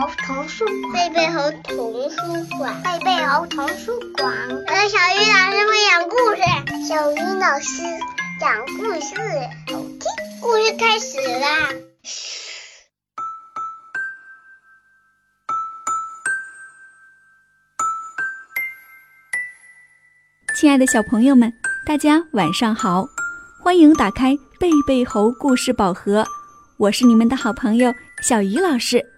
猴童书馆，贝贝猴童书馆，贝贝猴童书馆。我的小鱼老师会讲故事，小鱼老师讲故事，好听。故事开始啦！亲爱的小朋友们，大家晚上好，欢迎打开贝贝猴故事宝盒，我是你们的好朋友小鱼老师。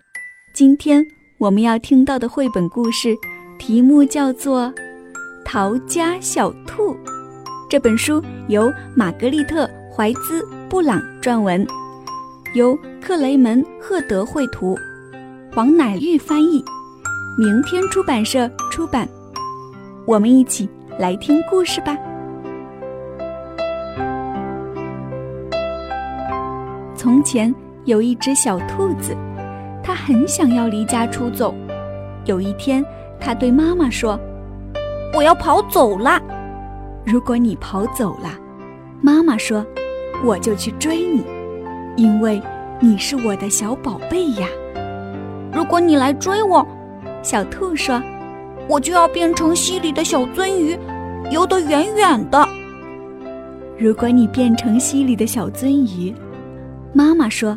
今天我们要听到的绘本故事题目叫做《逃家小兔》。这本书由玛格丽特·怀兹·布朗撰文，由克雷门·赫德绘图，黄乃玉翻译，明天出版社出版。我们一起来听故事吧。从前有一只小兔子。他很想要离家出走。有一天，他对妈妈说：“我要跑走了。如果你跑走了，妈妈说，我就去追你，因为你是我的小宝贝呀。如果你来追我，小兔说，我就要变成溪里的小鳟鱼，游得远远的。如果你变成溪里的小鳟鱼，妈妈说。”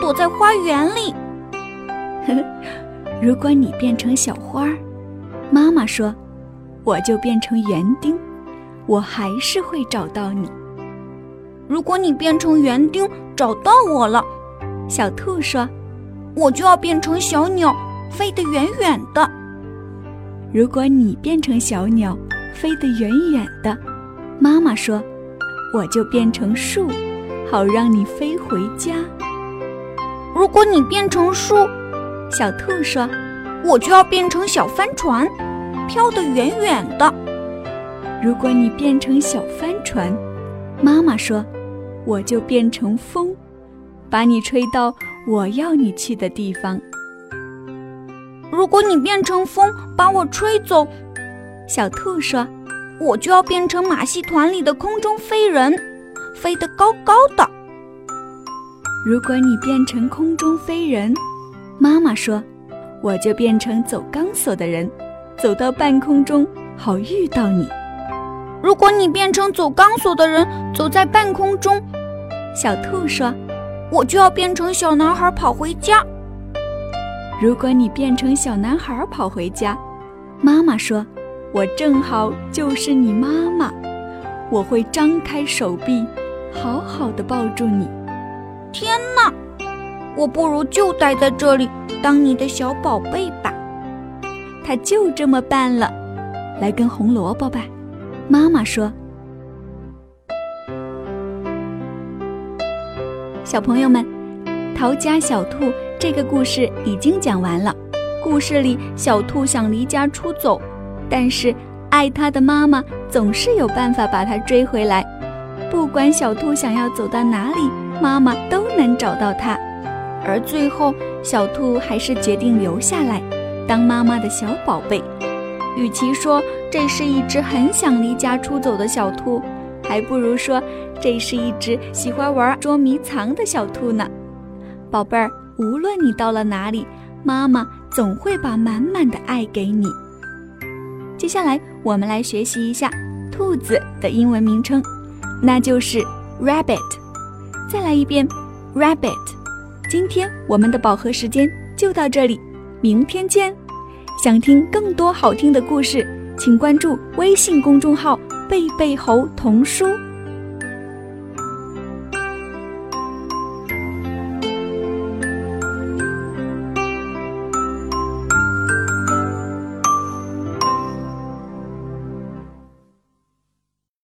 躲在花园里。如果你变成小花儿，妈妈说，我就变成园丁，我还是会找到你。如果你变成园丁找到我了，小兔说，我就要变成小鸟，飞得远远的。如果你变成小鸟，飞得远远的，妈妈说，我就变成树，好让你飞回家。如果你变成树，小兔说：“我就要变成小帆船，飘得远远的。”如果你变成小帆船，妈妈说：“我就变成风，把你吹到我要你去的地方。”如果你变成风把我吹走，小兔说：“我就要变成马戏团里的空中飞人，飞得高高的。”如果你变成空中飞人，妈妈说，我就变成走钢索的人，走到半空中好遇到你。如果你变成走钢索的人，走在半空中，小兔说，我就要变成小男孩跑回家。如果你变成小男孩跑回家，妈妈说，我正好就是你妈妈，我会张开手臂，好好的抱住你。天哪，我不如就待在这里当你的小宝贝吧。他就这么办了，来根红萝卜吧。妈妈说：“小朋友们，逃家小兔这个故事已经讲完了。故事里，小兔想离家出走，但是爱它的妈妈总是有办法把它追回来。不管小兔想要走到哪里。”妈妈都能找到它，而最后小兔还是决定留下来，当妈妈的小宝贝。与其说这是一只很想离家出走的小兔，还不如说这是一只喜欢玩捉迷藏的小兔呢。宝贝儿，无论你到了哪里，妈妈总会把满满的爱给你。接下来我们来学习一下兔子的英文名称，那就是 rabbit。再来一遍，rabbit。今天我们的饱和时间就到这里，明天见。想听更多好听的故事，请关注微信公众号“贝贝猴童书”。